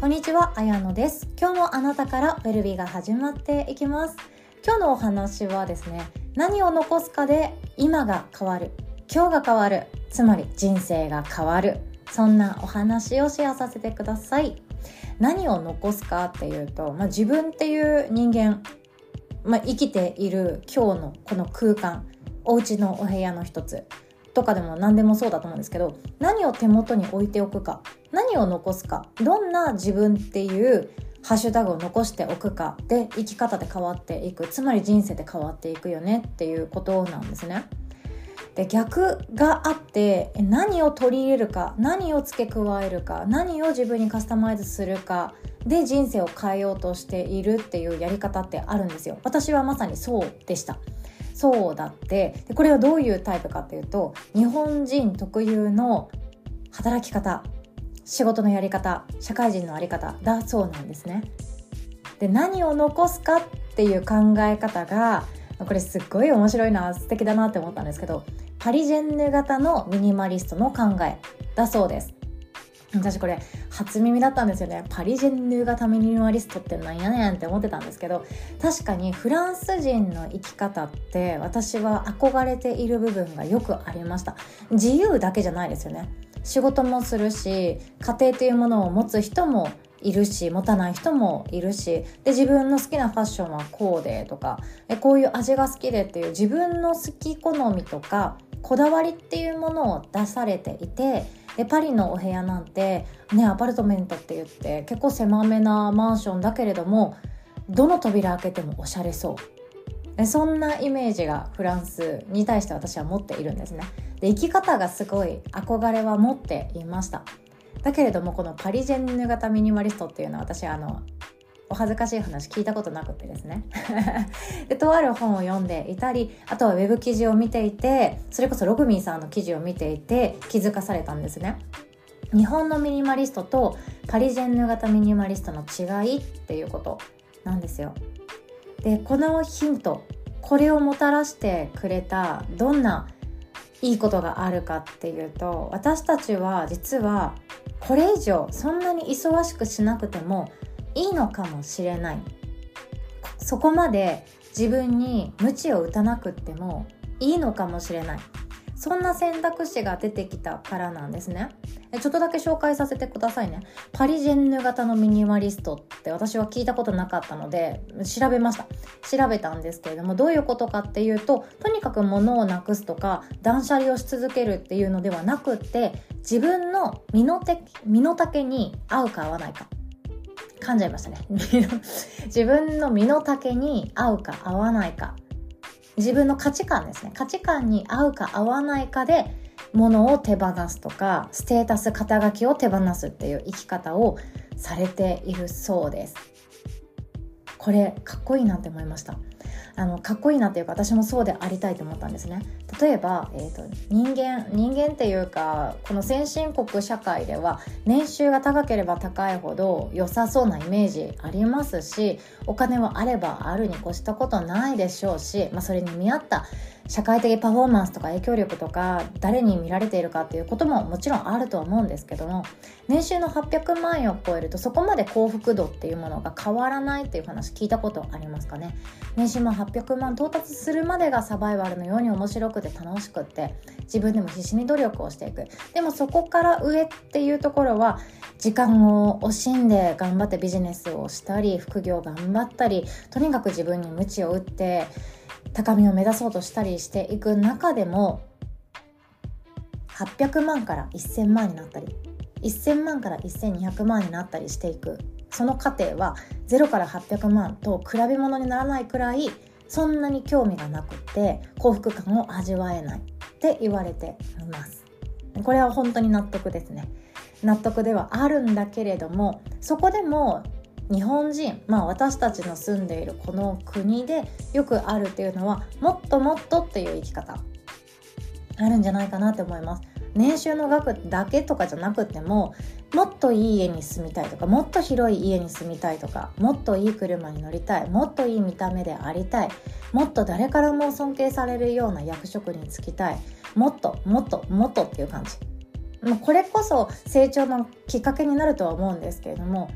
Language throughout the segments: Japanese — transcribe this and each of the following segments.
こんにちは、あやのです。今日もあなたからウェルビーが始まっていきます。今日のお話はですね、何を残すかで今が変わる、今日が変わる、つまり人生が変わる。そんなお話をシェアさせてください。何を残すかっていうと、まあ、自分っていう人間、まあ、生きている今日のこの空間、お家のお部屋の一つ、とかでも何でもそうだと思うんですけど何を手元に置いておくか何を残すかどんな自分っていうハッシュタグを残しておくかで生き方で変わっていくつまり人生で変わっていくよねっていうことなんですね。で逆があって何を取り入れるか何を付け加えるか何を自分にカスタマイズするかで人生を変えようとしているっていうやり方ってあるんですよ。私はまさにそうでした。そうだってでこれはどういうタイプかっていうと日本人特有の働き方仕事のやり方社会人の在り方だそうなんですね。で何を残すかっていう考え方がこれすっごい面白いな素敵だなって思ったんですけどパリジェンヌ型のミニマリストの考えだそうです。私これ初耳だったんですよね。パリジェンヌ型ミニマリストってなんやねんって思ってたんですけど確かにフランス人の生き方って私は憧れている部分がよくありました。自由だけじゃないですよね。仕事もするし家庭というものを持つ人もいるし持たない人もいるしで自分の好きなファッションはこうでとかえこういう味が好きでっていう自分の好き好みとかこだわりっていうものを出されていてでパリのお部屋なんてねアパルトメントって言って結構狭めなマンションだけれどもどの扉開けてもおしゃれそう。そんなイメージがフランスに対して私は持っているんですね。で生き方がすごい憧れは持っていました。だけれどもこのパリジェンヌ型ミニマリストっていうのは私あのお恥ずかしい話聞いたことなくてですね。でとある本を読んでいたりあとはウェブ記事を見ていてそれこそログミンさんの記事を見ていて気づかされたんですね。日本のミニマリストとパリジェンヌ型ミニマリストの違いっていうことなんですよ。でこのヒントこれをもたらしてくれたどんないいことがあるかっていうと私たちは実はこれ以上そんなに忙しくしなくてもいいのかもしれない。そこまで自分に鞭を打たなくってもいいのかもしれない。そんな選択肢が出てきたからなんですね。ちょっとだけ紹介させてくださいね。パリジェンヌ型のミニマリストって私は聞いたことなかったので調べました。調べたんですけれどもどういうことかっていうととにかく物をなくすとか断捨離をし続けるっていうのではなくって自分の身の身の丈に合うか合わないか。噛んじゃいましたね。自分の身の丈に合うか合わないか。自分の価値観ですね。価値観に合うか合わないかで物を手放すとかステータス肩書きを手放すっていう生き方をされているそうです。これかっこいいなって思いました。あのかっこいいなっていうか私もそうでありたいと思ったんですね。例えば、えーと、人間人間っていうかこの先進国社会では年収が高ければ高いほど良さそうなイメージありますしお金はあればあるに越したことないでしょうし、まあ、それに見合った社会的パフォーマンスとか影響力とか誰に見られているかっていうことももちろんあるとは思うんですけども年収の800万円を超えるとそこまで幸福度っていうものが変わらないっていう話聞いたことありますかね？年収も800万到達するまでがサバイバルのように面白くて楽しくって自分でも必死に努力をしていく。でもそこから上っていうところは時間を惜しんで頑張ってビジネスをしたり副業頑張ったりとにかく自分に鞭を打って高みを目指そうとしたりしていく中でも800万から1000万になったり1000万から1200万になったりしていく。その過程は0から800万と比べ物にならないくらいそんなに興味がなくて幸福感を味わえないって言われています。これは本当に納得ですね。納得ではあるんだけれどもそこでも日本人、まあ、私たちの住んでいるこの国でよくあるっていうのはもっともっとっていう生き方。あるんじゃないかなって思います。年収の額だけとかじゃなくてももっといい家に住みたいとかもっと広い家に住みたいとかもっといい車に乗りたいもっといい見た目でありたいもっと誰からも尊敬されるような役職に就きたいもっともっともっとっていう感じ。まこれこそ成長のきっかけになるとは思うんですけれども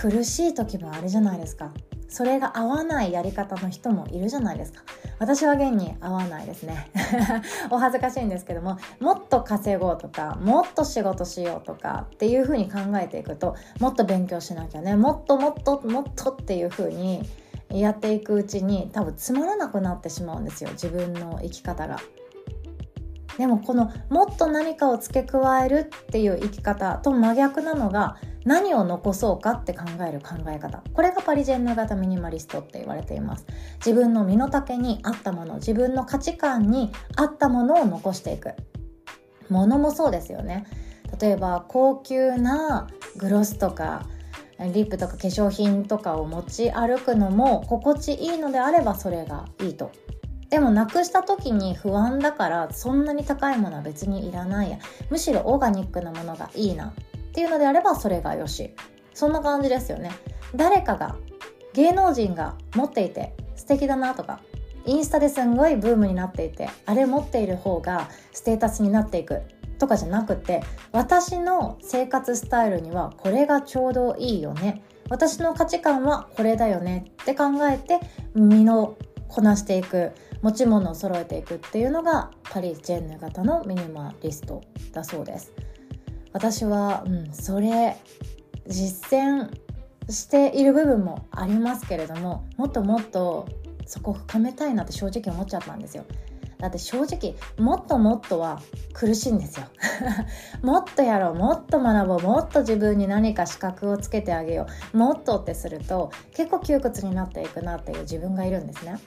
苦しい時もあるじゃないですか。それが合わないやり方の人もいるじゃないですか。私は現に合わないですね。お恥ずかしいんですけどももっと稼ごうとかもっと仕事しようとかっていうふうに考えていくともっと勉強しなきゃねもっともっともっとっていうふうにやっていくうちに多分つまらなくなってしまうんですよ。自分の生き方が。でもこのもっと何かを付け加えるっていう生き方と真逆なのが何を残そうかって考える考え方。これがパリジェンヌ型ミニマリストって言われています。自分の身の丈に合ったもの自分の価値観に合ったものを残していく。ものもそうですよね。例えば高級なグロスとかリップとか化粧品とかを持ち歩くのも心地いいのであればそれがいいと。でもなくした時に不安だからそんなに高いものは別にいらないや。むしろオーガニックなものがいいな。っていうのであればそれがよし。そんな感じですよね。誰かが芸能人が持っていて素敵だなとかインスタですんごいブームになっていてあれ持っている方がステータスになっていくとかじゃなくて私の生活スタイルにはこれがちょうどいいよね。私の価値観はこれだよねって考えて身のこなしていく。持ち物を揃えていくっていうのがパリ・ジェンヌ型のミニマリストだそうです。私は、うん、それ実践している部分もありますけれどももっともっとそこを深めたいなって正直思っちゃったんですよ。だって正直もっともっとは苦しいんですよ。もっとやろうもっと学ぼうもっと自分に何か資格をつけてあげようもっとってすると結構窮屈になっていくなっていう自分がいるんですね。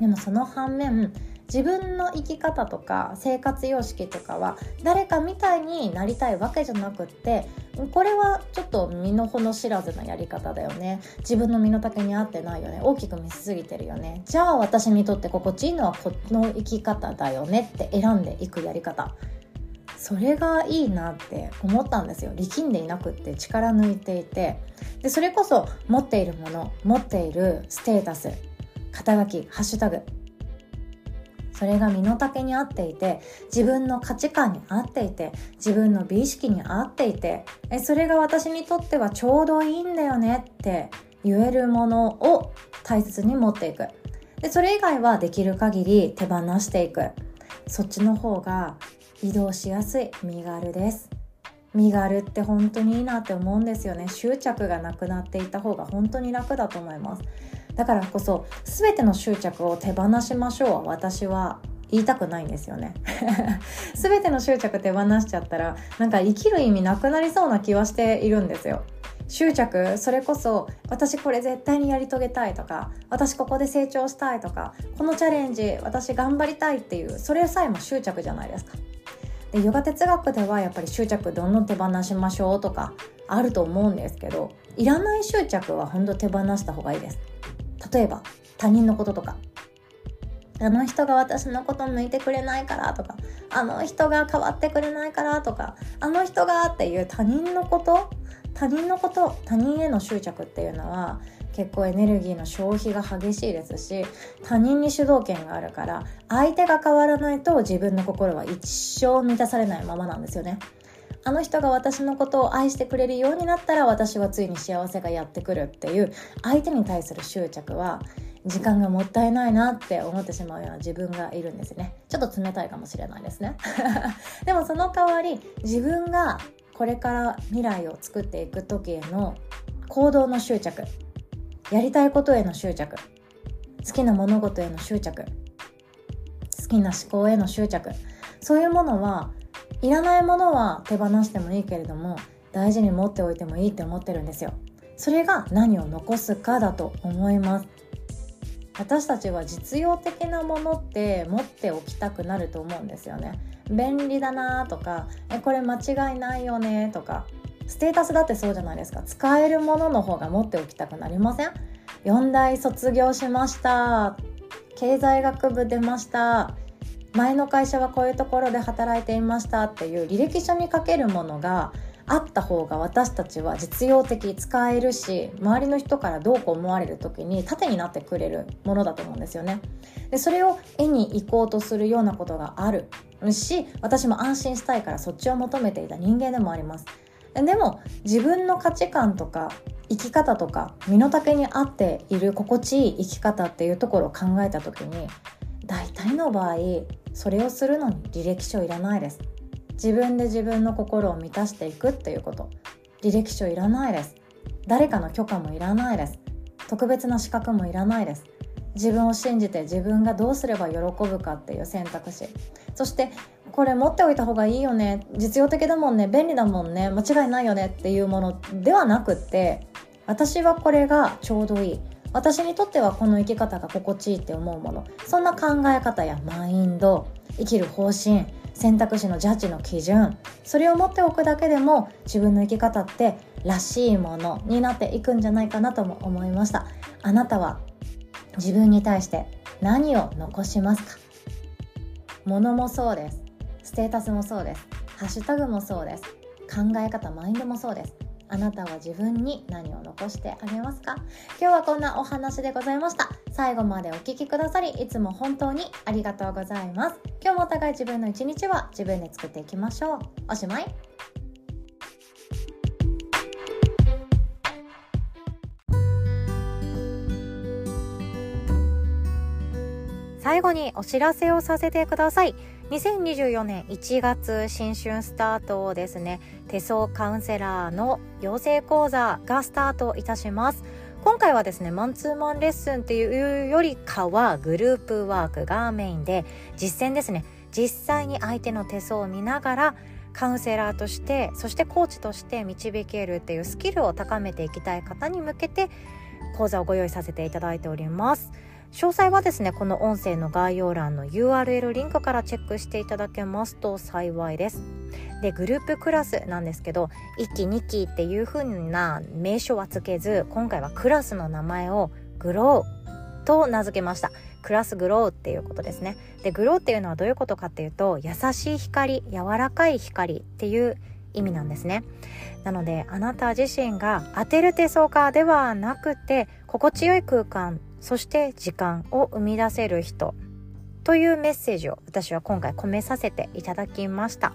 でもその反面自分の生き方とか生活様式とかは誰かみたいになりたいわけじゃなくってこれはちょっと身の程知らずなやり方だよね。自分の身の丈に合ってないよね。大きく見せすぎてるよね。じゃあ私にとって心地いいのはこの生き方だよね。って選んでいくやり方。それがいいなって思ったんですよ。力んでいなくって力抜いていて。でそれこそ持っているもの持っているステータス。肩書きハッシュタグ。それが身の丈に合っていて自分の価値観に合っていて自分の美意識に合っていてえそれが私にとってはちょうどいいんだよねって言えるものを大切に持っていく。でそれ以外はできる限り手放していく。そっちの方が移動しやすい。身軽です。身軽って本当にいいなって思うんですよね。執着がなくなっていた方が本当に楽だと思います。だからこそ全ての執着を手放しましょう私は言いたくないんですよね。全ての執着手放しちゃったらなんか生きる意味なくなりそうな気はしているんですよ。執着それこそ私これ絶対にやり遂げたいとか私ここで成長したいとかこのチャレンジ私頑張りたいっていうそれさえも執着じゃないですか。でヨガ哲学ではやっぱり執着どんどん手放しましょうとかあると思うんですけどいらない執着は本当手放した方がいいです。例えば他人のこととかあの人が私のこと向いてくれないからとかあの人が変わってくれないからとかあの人がっていう他人のこと他人のこと他人への執着っていうのは結構エネルギーの消費が激しいですし他人に主導権があるから相手が変わらないと自分の心は一生満たされないままなんですよね。あの人が私のことを愛してくれるようになったら私はついに幸せがやってくるっていう相手に対する執着は時間がもったいないなって思ってしまうような自分がいるんですね。ちょっと冷たいかもしれないですね。でもその代わり自分がこれから未来を作っていく時への行動の執着やりたいことへの執着好きな物事への執着好きな思考への執着そういうものはいらないものは手放してもいいけれども大事に持っておいてもいいって思ってるんですよ。それが何を残すかだと思います。私たちは実用的なものって持っておきたくなると思うんですよね。便利だなとかえこれ間違いないよねとか。ステータスだってそうじゃないですか。使えるものの方が持っておきたくなりません？4大卒業しました。経済学部出ました。前の会社はこういうところで働いていましたっていう履歴書に書けるものがあった方が私たちは実用的使えるし周りの人からどうこう思われる時に盾になってくれるものだと思うんですよね。でそれを絵に行こうとするようなことがあるし私も安心したいからそっちを求めていた人間でもありますでも自分の価値観とか生き方とか身の丈に合っている心地いい生き方っていうところを考えた時に大体の場合それをするのに履歴書いらないです。自分で自分の心を満たしていくっていうこと。履歴書いらないです。誰かの許可もいらないです。特別な資格もいらないです。自分を信じて自分がどうすれば喜ぶかっていう選択肢。そしてこれ持っておいた方がいいよね。実用的だもんね。便利だもんね。間違いないよねっていうものではなくって私はこれがちょうどいい。私にとってはこの生き方が心地いいって思うもの。そんな考え方やマインド生きる方針選択肢のジャッジの基準それを持っておくだけでも自分の生き方ってらしいものになっていくんじゃないかなとも思いました。あなたは自分に対して何を残しますか？物もそうです。ステータスもそうです。ハッシュタグもそうです。考え方マインドもそうです。あなたは自分に何を残してあげますか？今日はこんなお話でございました。最後までお聴きくださりいつも本当にありがとうございます。今日もお互い自分の一日は自分で作っていきましょう。おしまい。最後にお知らせをさせてください。2024年1月新春スタートをですね。手相カウンセラーの養成講座がスタートいたします。今回はですねマンツーマンレッスンっていうよりかはグループワークがメインで実践ですね。実際に相手の手相を見ながらカウンセラーとしてそしてコーチとして導けるっていうスキルを高めていきたい方に向けて講座をご用意させていただいております。詳細はですねこの音声の概要欄の URL リンクからチェックしていただけますと幸いです。でグループクラスなんですけど1期2期っていう風な名称はつけず今回はクラスの名前をグローと名付けました。クラスグローっていうことですね。でグローっていうのはどういうことかっていうと優しい光柔らかい光っていう意味なんですね。なのであなた自身が当てる手相家ではなくて心地よい空間そして時間を生み出せる人というメッセージを私は今回込めさせていただきました。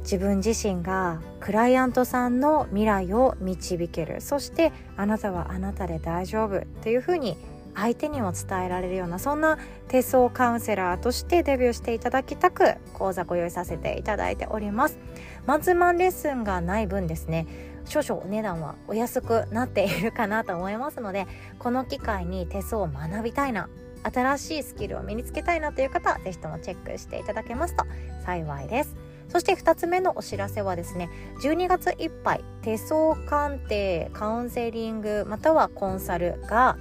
自分自身がクライアントさんの未来を導ける。そしてあなたはあなたで大丈夫。というふうに相手にも伝えられるようなそんな手相カウンセラーとしてデビューしていただきたく講座ご用意させていただいております。マンツーマンレッスンがない分ですね。少々お値段はお安くなっているかなと思いますのでこの機会に手相を学びたいな新しいスキルを身につけたいなという方は是非ともチェックしていただけますと幸いです。そして2つ目のお知らせはですね12月いっぱい手相鑑定カウンセリングまたはコンサルが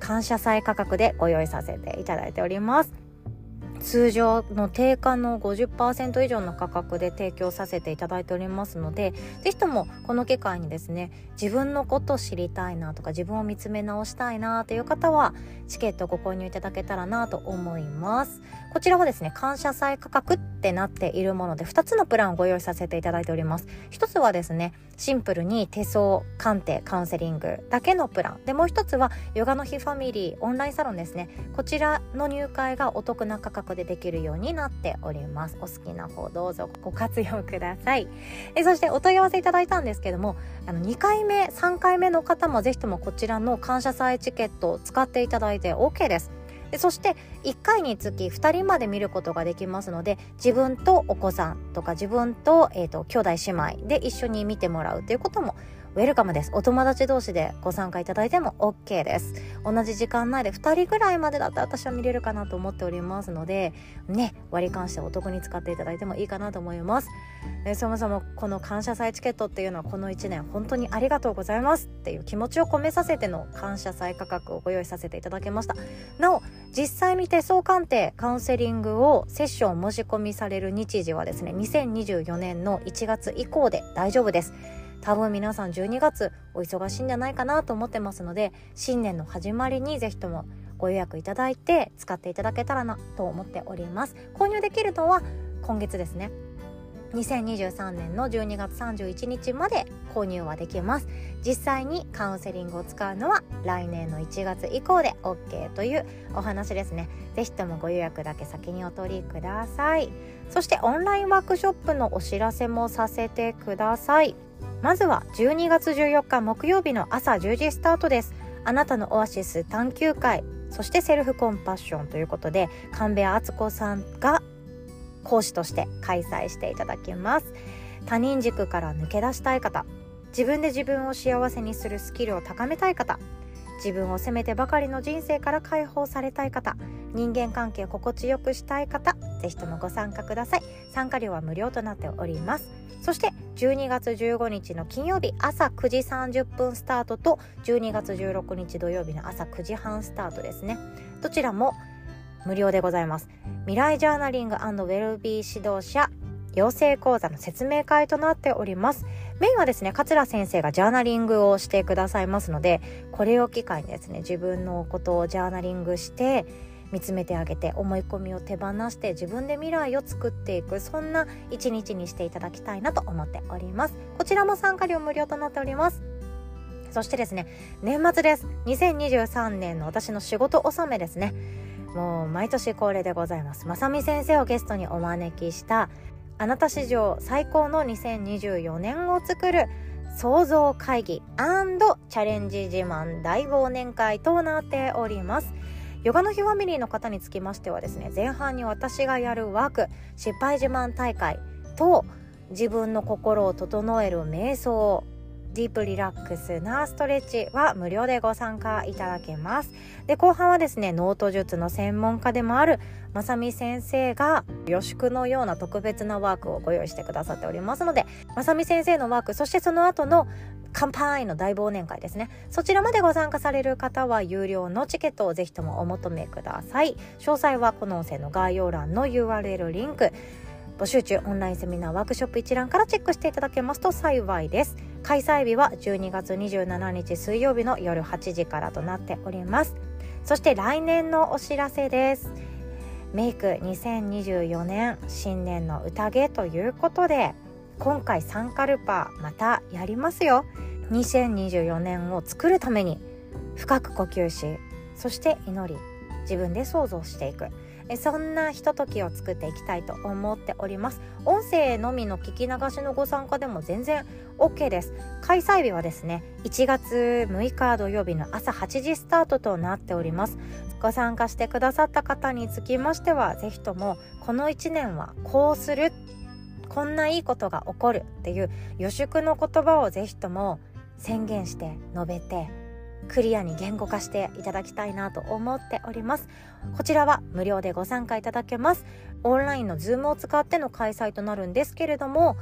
感謝祭価格でご用意させていただいております。通常の定価の50%以上の価格で提供させていただいておりますので是非ともこの機会にですね自分のこと知りたいなとか自分を見つめ直したいなという方はチケットをご購入いただけたらなと思います。こちらはですね感謝祭価格ってなっているもので2つのプランをご用意させていただいております。一つはですねシンプルに手相鑑定カウンセリングだけのプラン。でもう一つはヨガの日ファミリーオンラインサロンですね。こちらの入会がお得な価格でできるようになっております。お好きな方どうぞご活用ください。えそしてお問い合わせいただいたんですけどもあの2回目3回目の方もぜひともこちらの感謝祭チケットを使っていただいて OK です。でそして1回につき2人まで見ることができますので自分とお子さんとか自分と,、えーと、兄弟姉妹で一緒に見てもらうということもウェルカムです。お友達同士でご参加いただいても OK です。同じ時間内で2人ぐらいまでだったら私は見れるかなと思っておりますので、ね、割り勘してお得に使っていただいてもいいかなと思います。そもそもこの感謝祭チケットっていうのはこの1年本当にありがとうございますっていう気持ちを込めさせての感謝祭価格をご用意させていただきました。なお、実際に手相鑑定、カウンセリングをセッション申し込みされる日時はですね、2024年の1月以降で大丈夫です。多分皆さん12月お忙しいんじゃないかなと思ってますので新年の始まりにぜひともご予約いただいて使っていただけたらなと思っております。購入できるのは今月ですね。2023年の12月31日まで購入はできます。実際にカウンセリングを使うのは来年の1月以降で OK というお話ですね。是非ともご予約だけ先にお取りください。そしてオンラインワークショップのお知らせもさせてください。まずは12月14日木曜日の朝10時スタートです。あなたのオアシス探求会そしてセルフコンパッションということで神戸敦子さんが講師として開催していただきます。他人軸から抜け出したい方自分で自分を幸せにするスキルを高めたい方自分を責めてばかりの人生から解放されたい方人間関係を心地よくしたい方ぜひともご参加ください。参加料は無料となっております。そして12月15日の金曜日朝9時30分スタートと12月16日土曜日の朝9時半スタートですね。どちらも無料でございます。未来ジャーナリングウェルビー指導者養成講座の説明会となっております。メインはですね桂先生がジャーナリングをしてくださいますのでこれを機会にですね自分のことをジャーナリングして見つめてあげて思い込みを手放して自分で未来を作っていくそんな一日にしていただきたいなと思っております。こちらも参加料無料となっております。そしてですね年末です。2023年の私の仕事納めですね。もう毎年恒例でございます。まさみ先生をゲストにお招きしたあなた史上最高の2024年を作る創造会議チャレンジ自慢大忘年会となっております。ヨガの日ファミリーの方につきましてはですね前半に私がやるワーク失敗自慢大会と自分の心を整える瞑想ディープリラックスなストレッチは無料でご参加いただけます。で、後半はですね、ノート術の専門家でもあるまさみ先生が予祝のような特別なワークをご用意してくださっておりますので、まさみ先生のワーク、そしてその後の乾杯の大忘年会ですね。そちらまでご参加される方は有料のチケットをぜひともお求めください。詳細はこの音声の概要欄の URL リンク、募集中オンラインセミナーワークショップ一覧からチェックしていただけますと幸いです。開催日は12月27日水曜日の夜8時からとなっております。そして来年のお知らせです。メイク2024年新年の宴ということで今回サンカルパまたやりますよ。2024年を作るために深く呼吸しそして祈り自分で想像していく。そんなひとときを作っていきたいと思っております。音声のみの聞き流しのご参加でも全然 OK です。開催日はですね1月6日土曜日の朝8時スタートとなっております。ご参加してくださった方につきましては是非ともこの1年はこうするこんないいことが起こるっていう予祝の言葉をぜひとも宣言して述べてクリアに言語化していただきたいなと思っております。こちらは無料でご参加いただけます。オンラインのズームを使っての開催となるんですけれども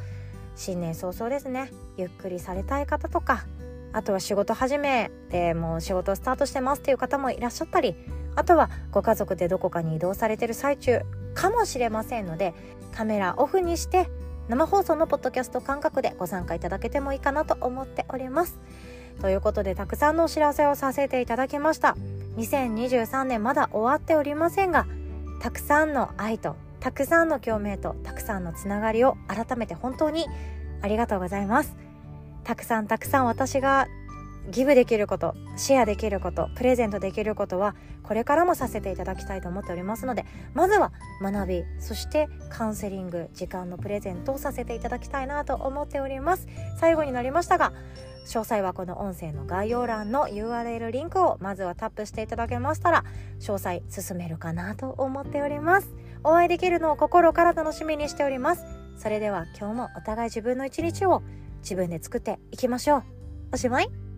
新年早々ですね。ゆっくりされたい方とかあとは仕事始めでもう仕事スタートしてますっていう方もいらっしゃったりあとはご家族でどこかに移動されてる最中かもしれませんのでカメラオフにして生放送のポッドキャスト感覚でご参加いただけてもいいかなと思っております。ということでたくさんのお知らせをさせていただきました。2023年まだ終わっておりませんがたくさんの愛とたくさんの共鳴とたくさんのつながりを改めて本当にありがとうございます。たくさんたくさん私がギブできることシェアできることプレゼントできることはこれからもさせていただきたいと思っておりますのでまずは学びそしてカウンセリング時間のプレゼントをさせていただきたいなと思っております。最後になりましたが詳細はこの音声の概要欄の URL リンクをまずはタップしていただけましたら詳細進めるかなと思っております。お会いできるのを心から楽しみにしております。それでは今日もお互い自分の一日を自分で作っていきましょう。おしまい。